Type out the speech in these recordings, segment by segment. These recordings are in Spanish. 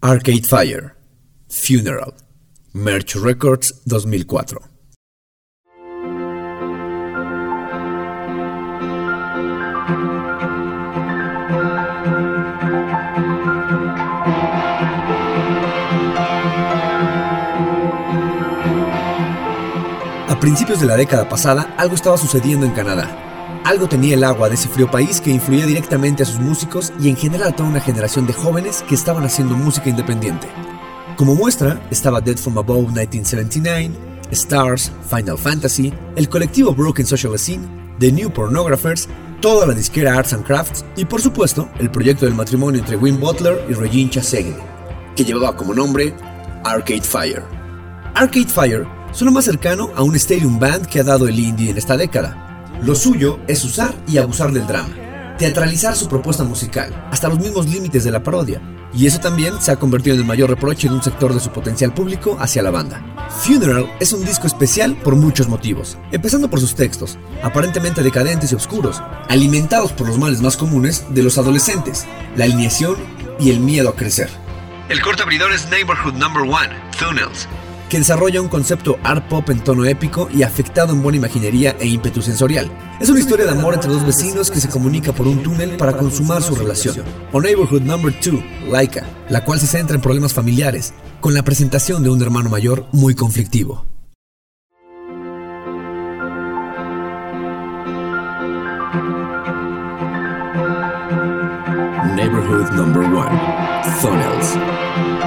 Arcade Fire, Funeral, Merch Records 2004. A principios de la década pasada, algo estaba sucediendo en Canadá. Algo tenía el agua de ese frío país que influía directamente a sus músicos y en general a toda una generación de jóvenes que estaban haciendo música independiente. Como muestra, estaba Dead From Above 1979, Stars, Final Fantasy, el colectivo Broken Social Scene, The New Pornographers, toda la disquera Arts and Crafts y por supuesto el proyecto del matrimonio entre Wim Butler y Regine Chassagne, que llevaba como nombre Arcade Fire. Arcade Fire son lo más cercano a un stadium band que ha dado el indie en esta década, lo suyo es usar y abusar del drama, teatralizar su propuesta musical, hasta los mismos límites de la parodia, y eso también se ha convertido en el mayor reproche de un sector de su potencial público hacia la banda. Funeral es un disco especial por muchos motivos, empezando por sus textos, aparentemente decadentes y oscuros, alimentados por los males más comunes de los adolescentes, la alineación y el miedo a crecer. El corto abridor es Neighborhood Number One, Funnels, que desarrolla un concepto art pop en tono épico y afectado en buena imaginería e ímpetu sensorial. Es una historia de amor entre dos vecinos que se comunica por un túnel para consumar su relación. O Neighborhood Number 2, Laika, la cual se centra en problemas familiares, con la presentación de un hermano mayor muy conflictivo. Neighborhood Number 1, Funnels.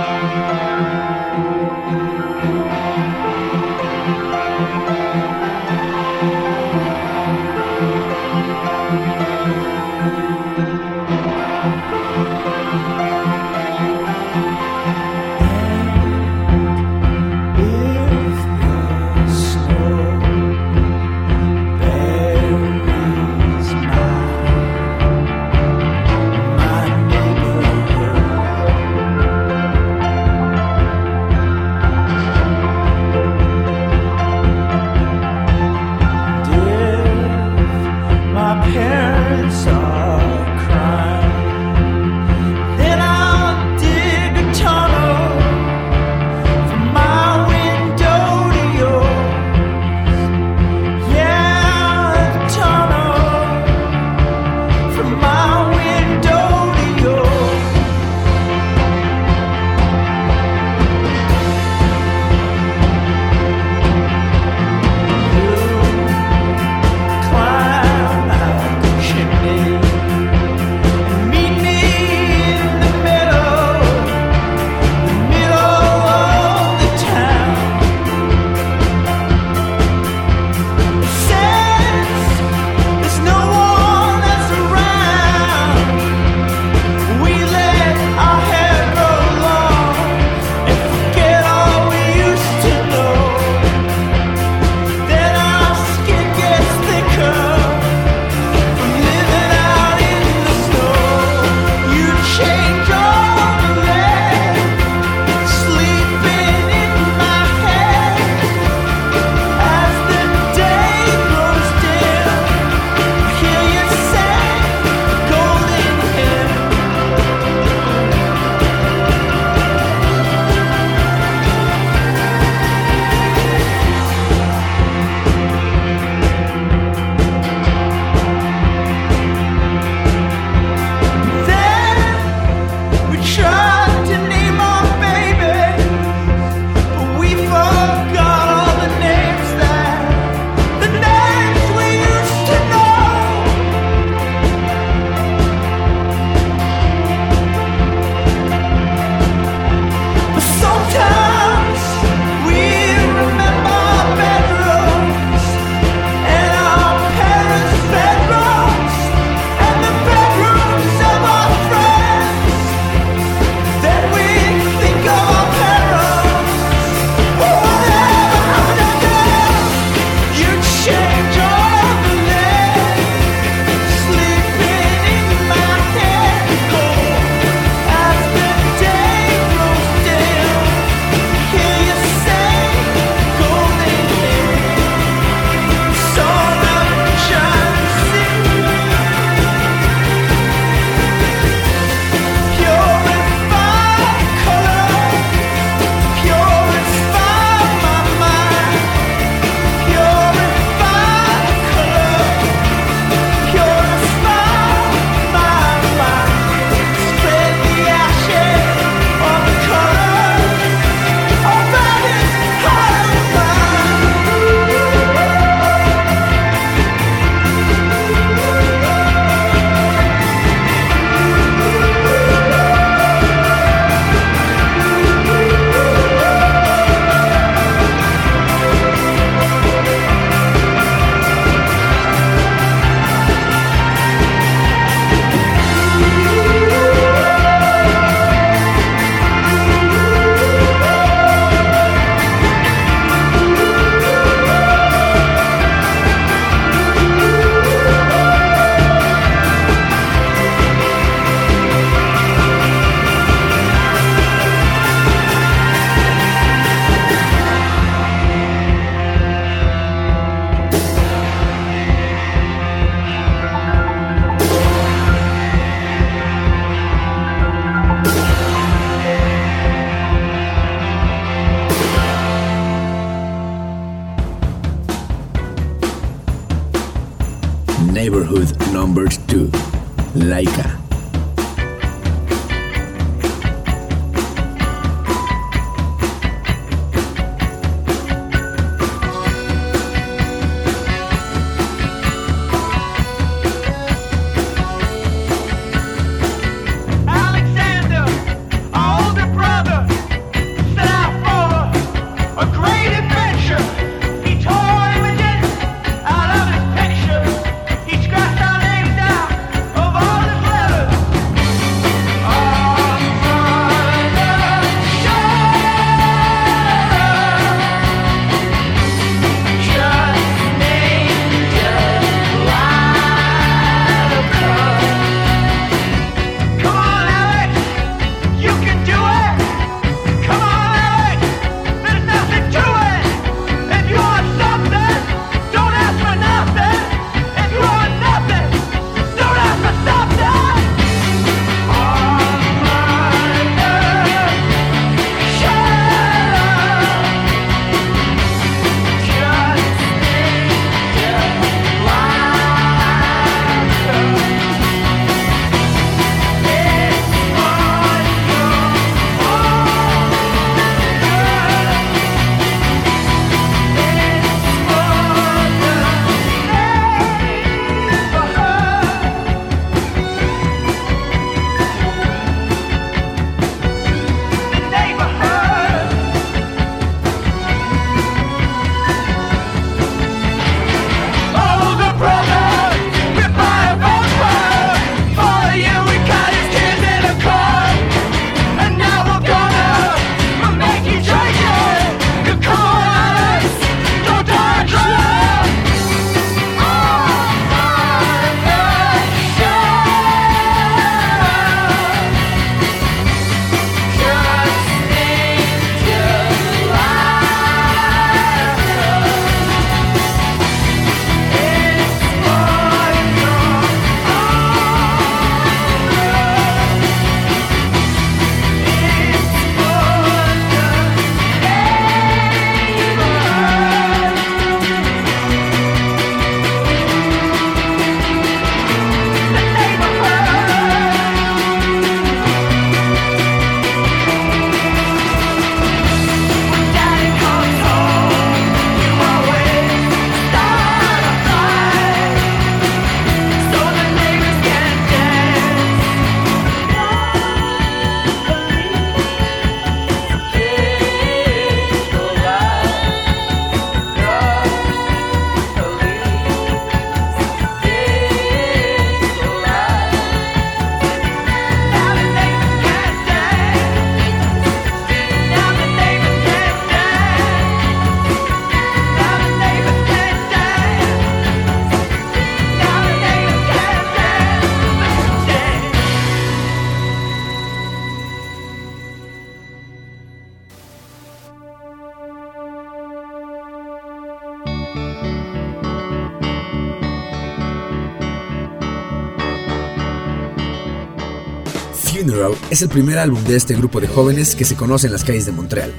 Es el primer álbum de este grupo de jóvenes que se conoce en las calles de Montreal.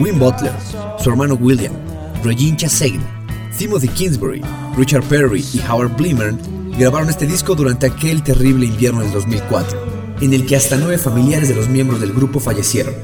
Wim Butler, su hermano William, Regine Chassagne, Timothy Kingsbury, Richard Perry y Howard Blimern grabaron este disco durante aquel terrible invierno del 2004, en el que hasta nueve familiares de los miembros del grupo fallecieron.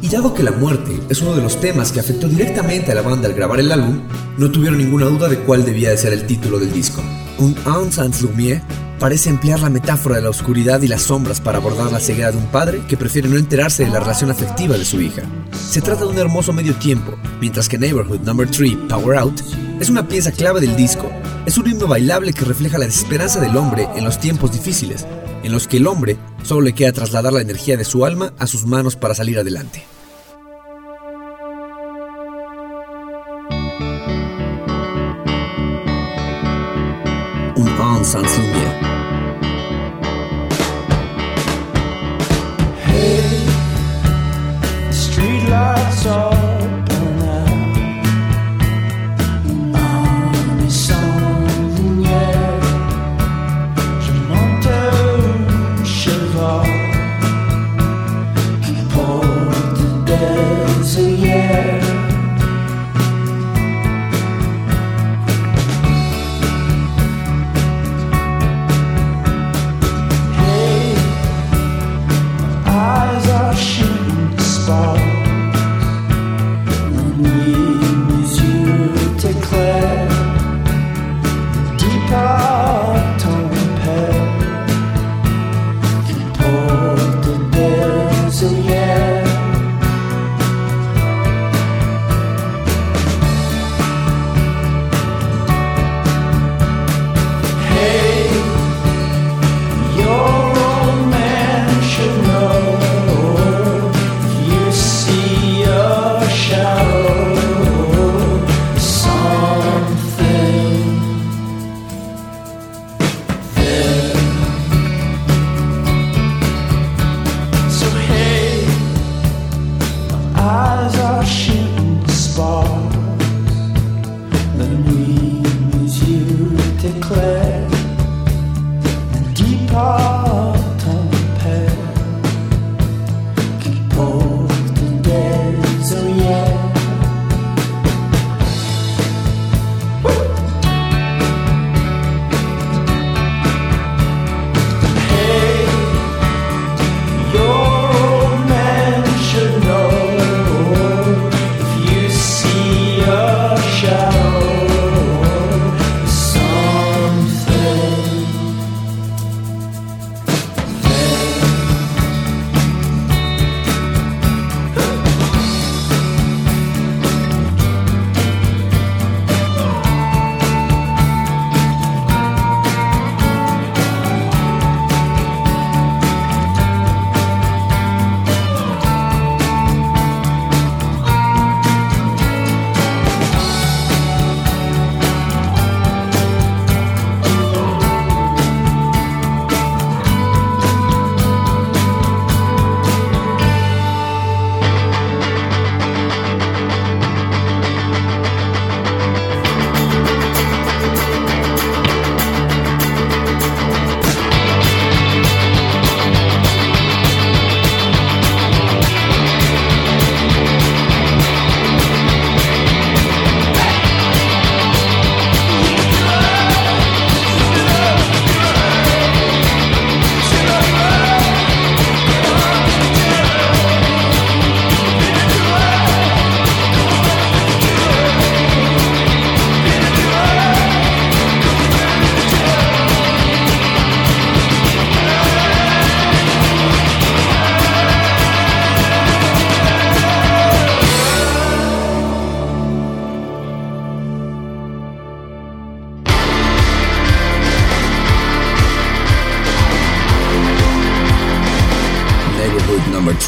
Y dado que la muerte es uno de los temas que afectó directamente a la banda al grabar el álbum, no tuvieron ninguna duda de cuál debía de ser el título del disco. Un Ans sans lumière parece emplear la metáfora de la oscuridad y las sombras para abordar la ceguera de un padre que prefiere no enterarse de la relación afectiva de su hija. Se trata de un hermoso medio tiempo, mientras que Neighborhood No. 3, Power Out, es una pieza clave del disco. Es un himno bailable que refleja la desesperanza del hombre en los tiempos difíciles, en los que el hombre solo le queda trasladar la energía de su alma a sus manos para salir adelante. Un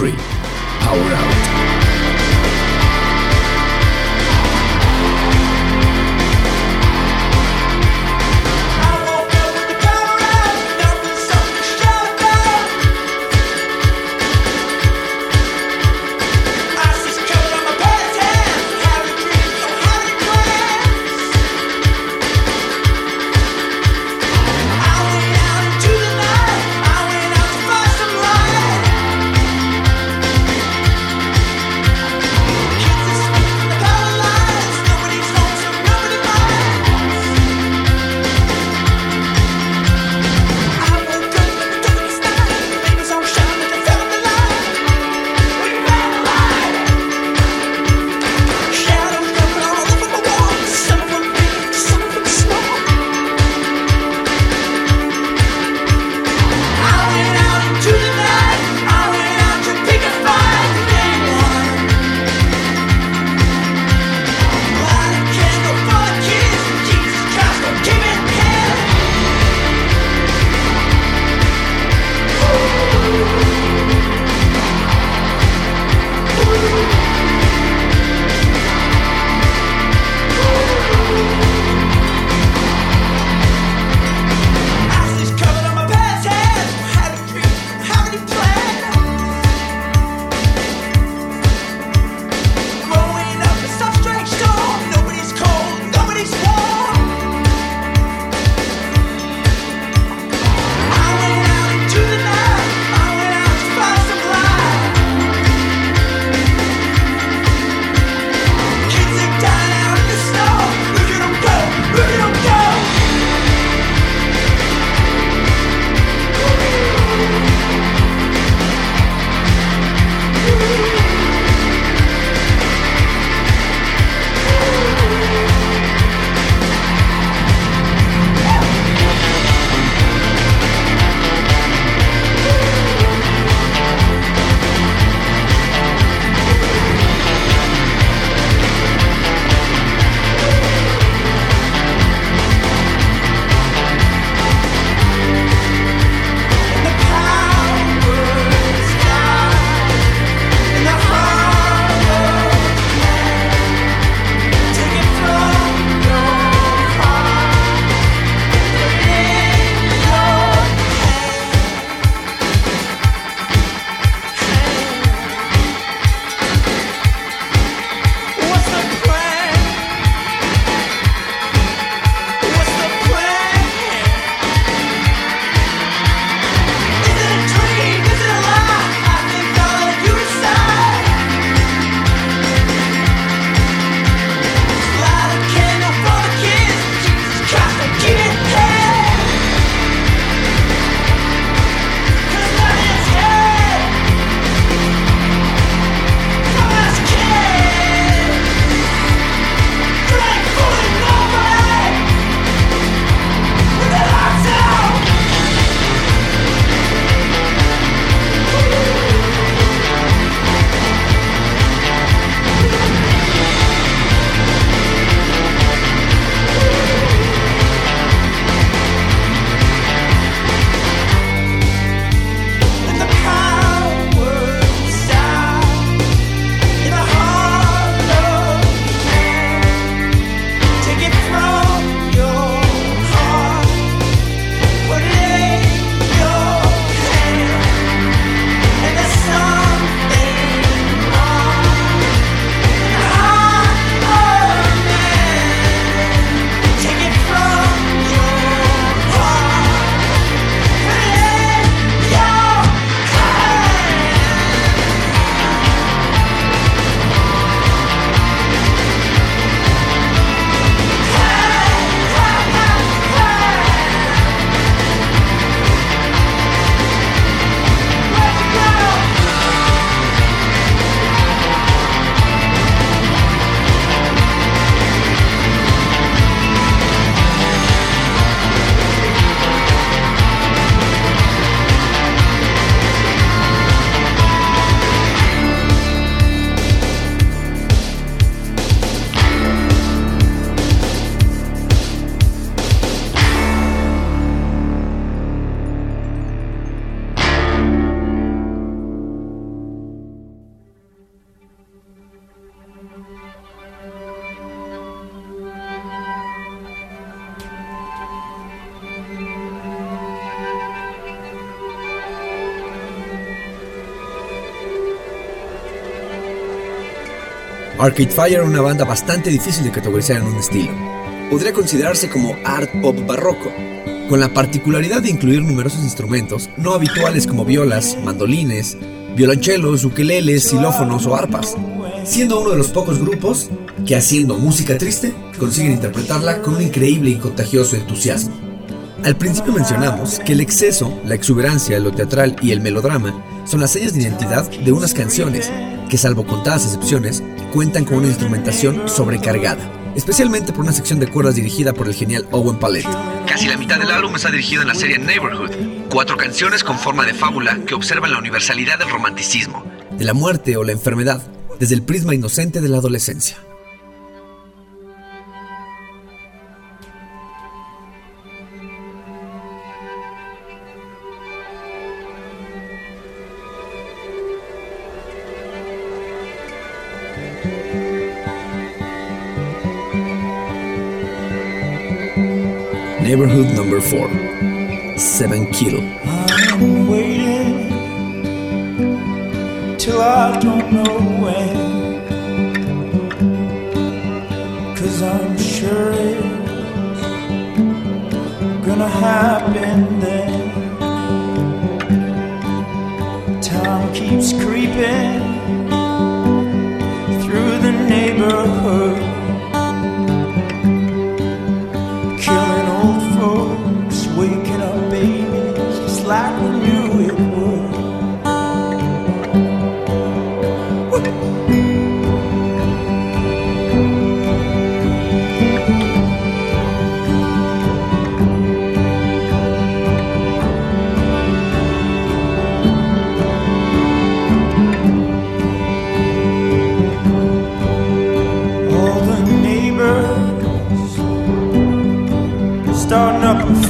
free. Arcade Fire era una banda bastante difícil de categorizar en un estilo. Podría considerarse como art pop barroco, con la particularidad de incluir numerosos instrumentos no habituales como violas, mandolines, violonchelos, ukeleles, xilófonos o arpas, siendo uno de los pocos grupos que haciendo música triste consiguen interpretarla con un increíble y contagioso entusiasmo. Al principio mencionamos que el exceso, la exuberancia, lo teatral y el melodrama son las señas de identidad de unas canciones que, salvo contadas excepciones, cuentan con una instrumentación sobrecargada, especialmente por una sección de cuerdas dirigida por el genial Owen Palette. Casi la mitad del álbum está dirigido en la serie Neighborhood, cuatro canciones con forma de fábula que observan la universalidad del romanticismo, de la muerte o la enfermedad, desde el prisma inocente de la adolescencia. 7 kilo. I'm waiting till I don't know when. Cause I'm sure it's gonna happen then. Time keeps creeping through the neighborhood.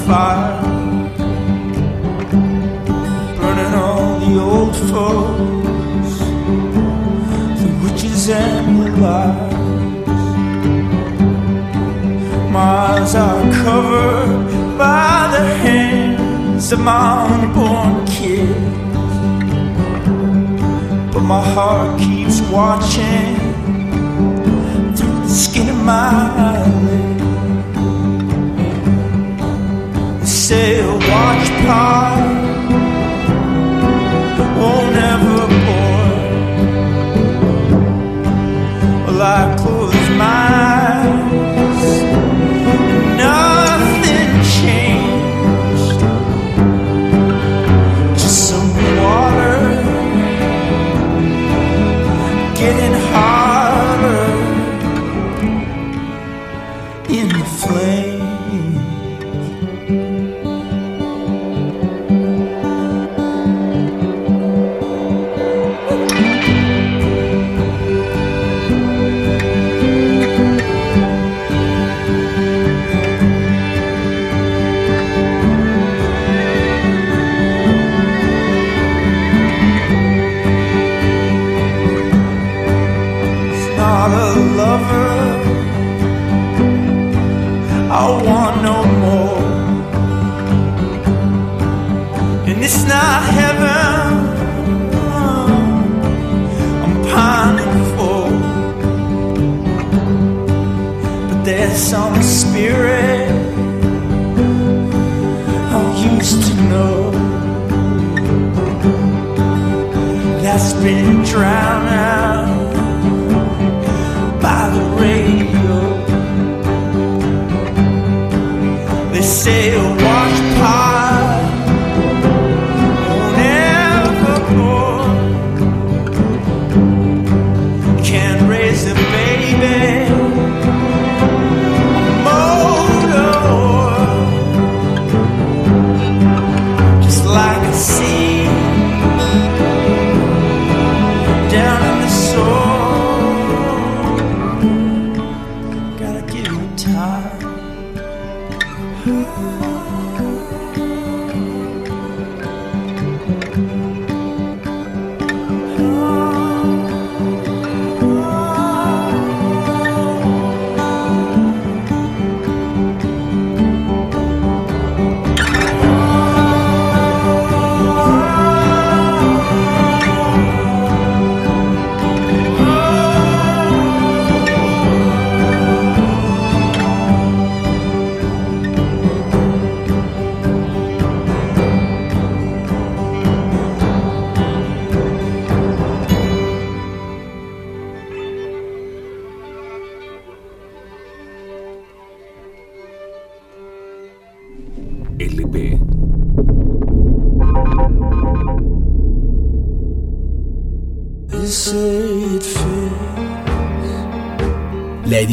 Fire, burning all the old folks, the witches and the lies. My eyes are covered by the hands of my unborn kids, but my heart keeps watching through the skin of my eyelid. Say a watch part won't oh, ever bore. Well, I close my eyes,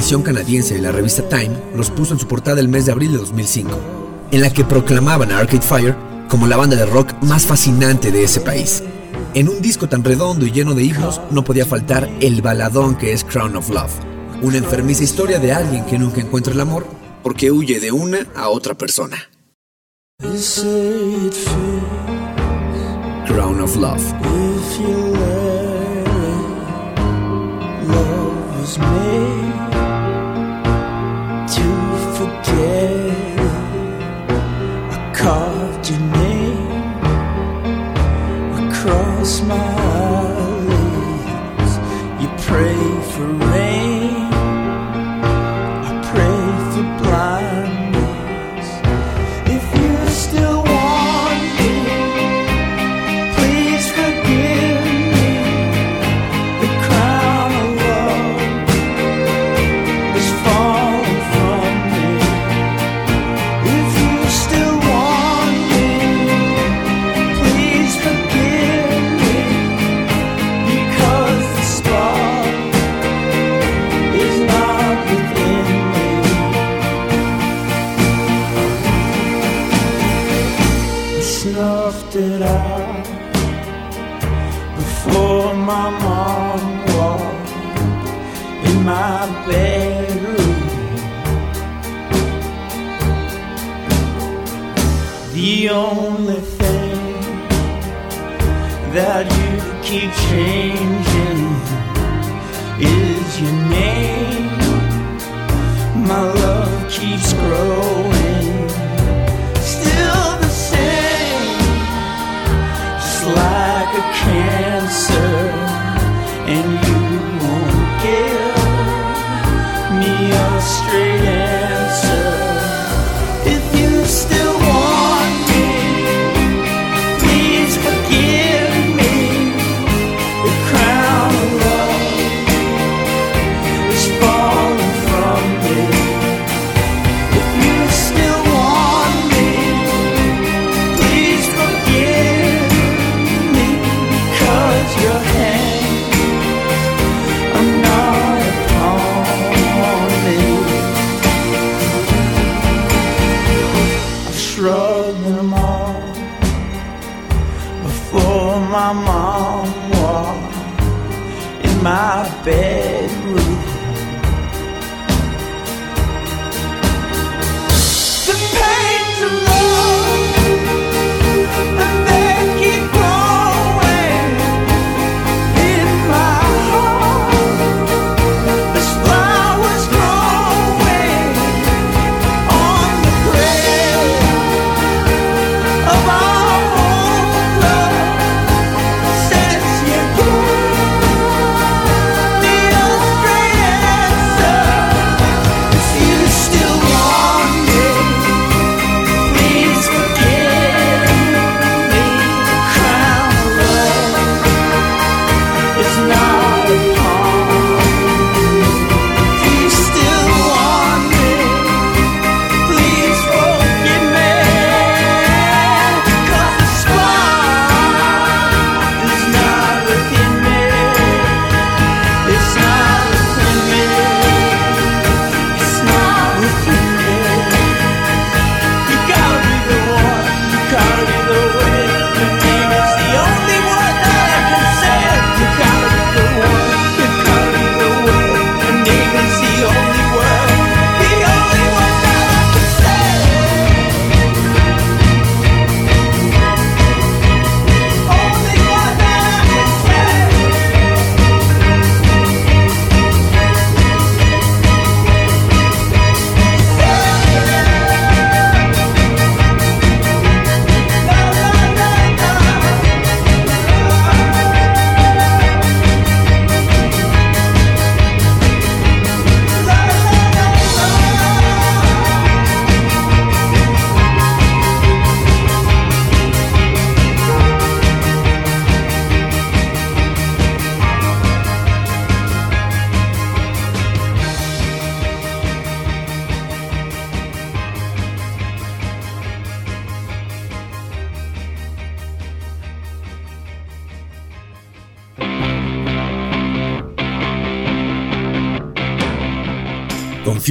Edición canadiense de la revista Time los puso en su portada el mes de abril de 2005, en la que proclamaban a Arcade Fire como la banda de rock más fascinante de ese país. En un disco tan redondo y lleno de himnos no podía faltar el baladón que es Crown of Love, una enfermiza historia de alguien que nunca encuentra el amor porque huye de una a otra persona. Crown of Love. Your name across my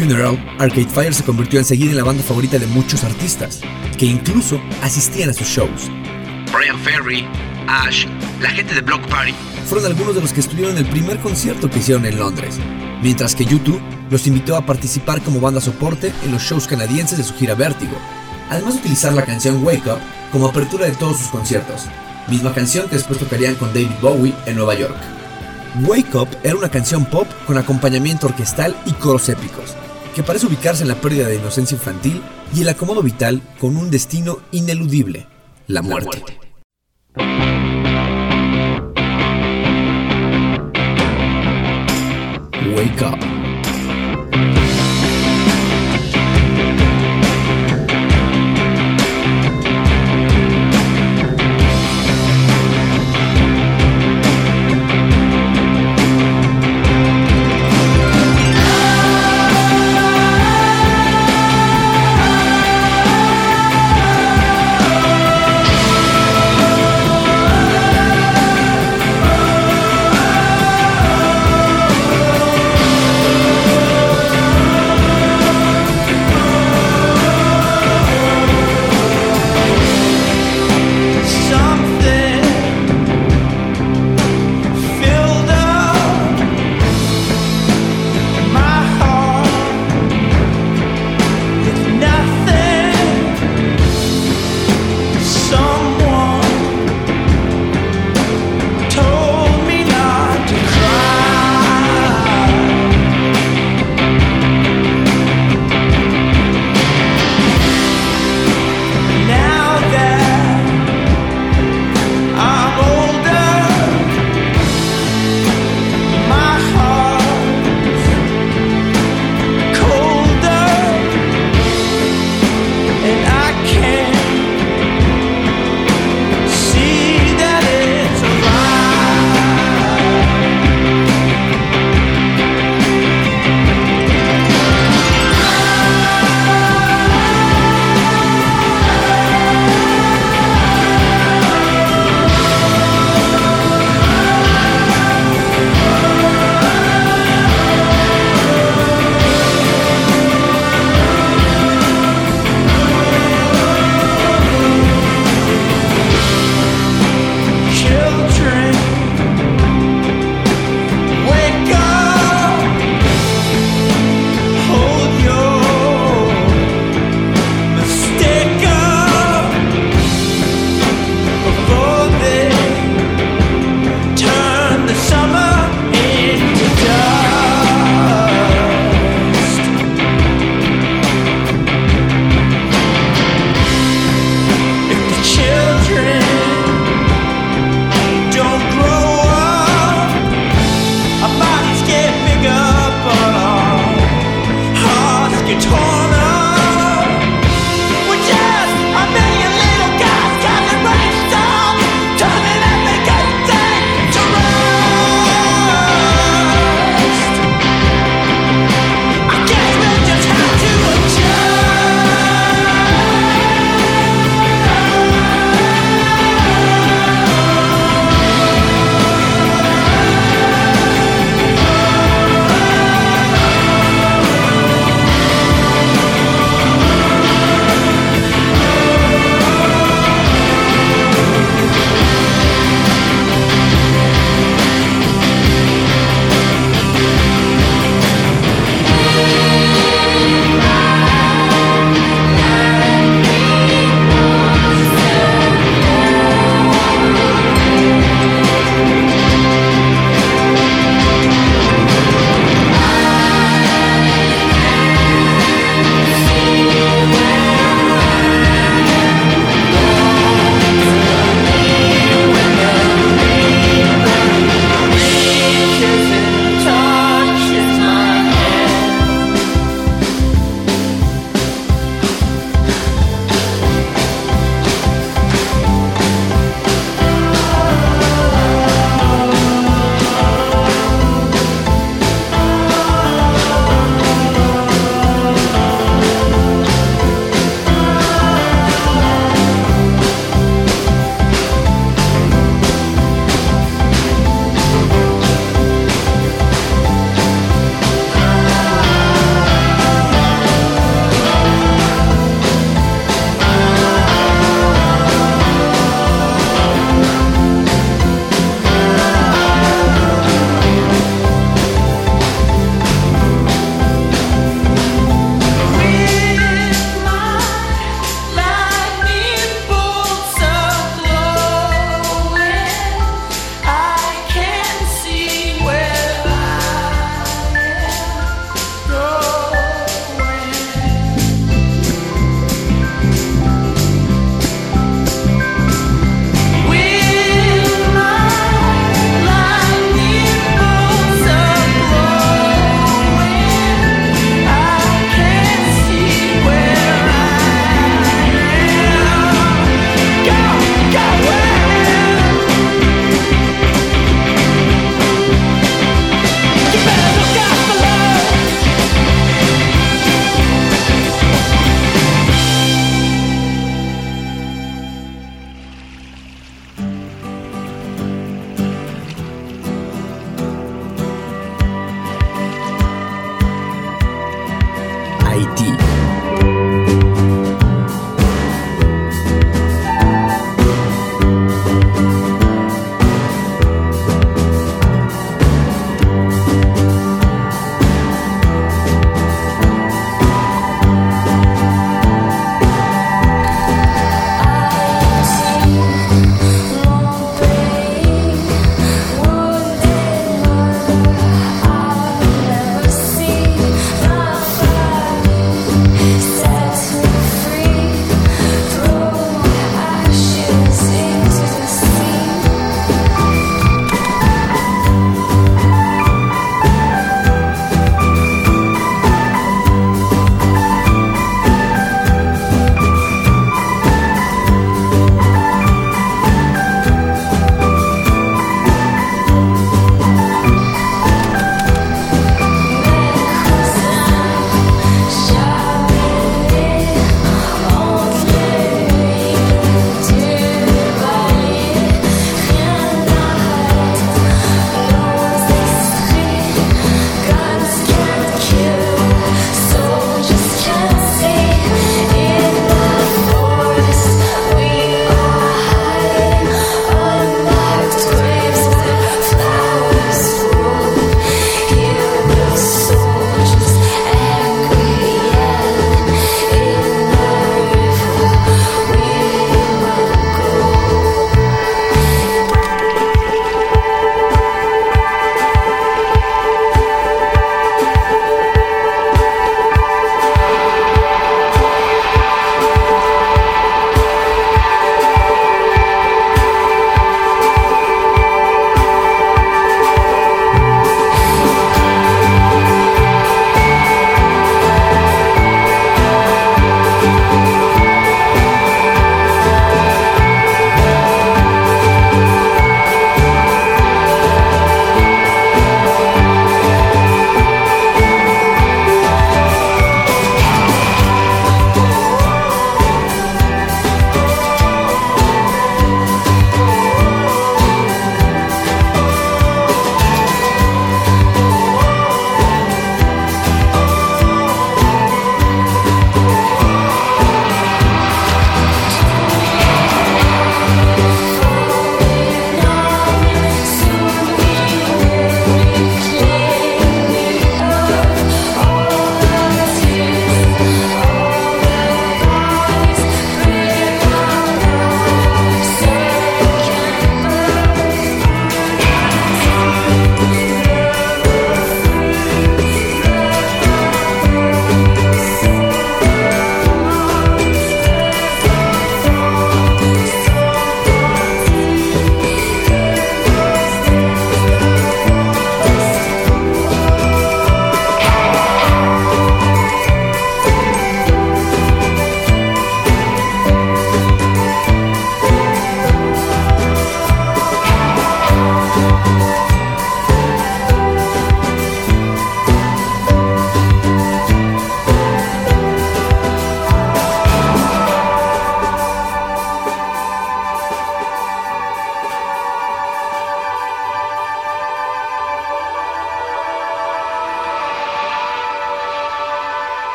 Funeral, Arcade Fire se convirtió enseguida en la banda favorita de muchos artistas, que incluso asistían a sus shows. Brian Ferry, Ash, la gente de Block Party. Fueron algunos de los que estuvieron en el primer concierto que hicieron en Londres, mientras que YouTube los invitó a participar como banda soporte en los shows canadienses de su gira Vértigo, además de utilizar la canción Wake Up como apertura de todos sus conciertos, misma canción que después tocarían con David Bowie en Nueva York. Wake Up era una canción pop con acompañamiento orquestal y coros épicos, que parece ubicarse en la pérdida de inocencia infantil y el acomodo vital con un destino ineludible, la muerte. Wake Up.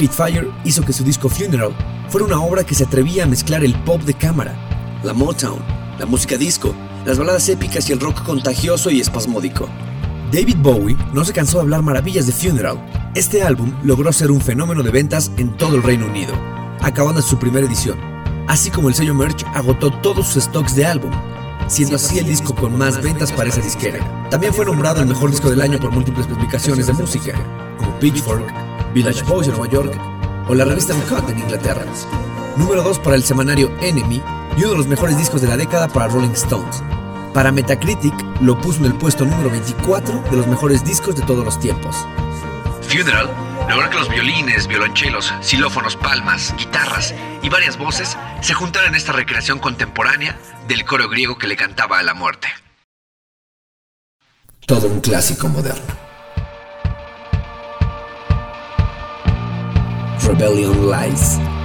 Arcade Fire hizo que su disco Funeral fuera una obra que se atrevía a mezclar el pop de cámara, la Motown, la música disco, las baladas épicas y el rock contagioso y espasmódico. David Bowie no se cansó de hablar maravillas de Funeral. Este álbum logró ser un fenómeno de ventas en todo el Reino Unido, acabando su primera edición, así como el sello Merch agotó todos sus stocks de álbum, siendo así el disco con más ventas para esa disquera. También fue nombrado el mejor disco del año por múltiples publicaciones de música, como Pitchfork, Village Voice en Nueva York o la revista Uncut en Inglaterra. Número 2 para el semanario Enemy y uno de los mejores discos de la década para Rolling Stones. Para Metacritic lo puso en el puesto número 24 de los mejores discos de todos los tiempos. Funeral logró que los violines, violonchelos, xilófonos, palmas, guitarras y varias voces se juntaran en esta recreación contemporánea del coro griego que le cantaba a la muerte. Todo un clásico moderno. Rebellion Lies.